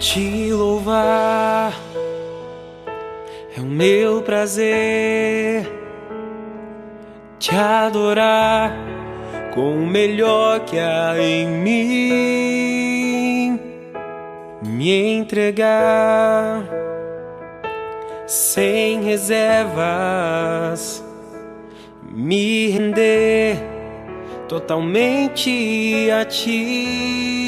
Te louvar. É o meu prazer, te adorar com o melhor que há em mim, me entregar sem reservas, me render totalmente a ti.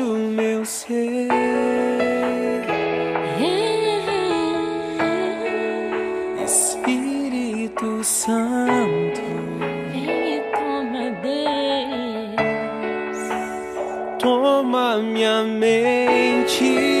o meu ser. Espírito Santo, vem e toma Deus, toma minha mente.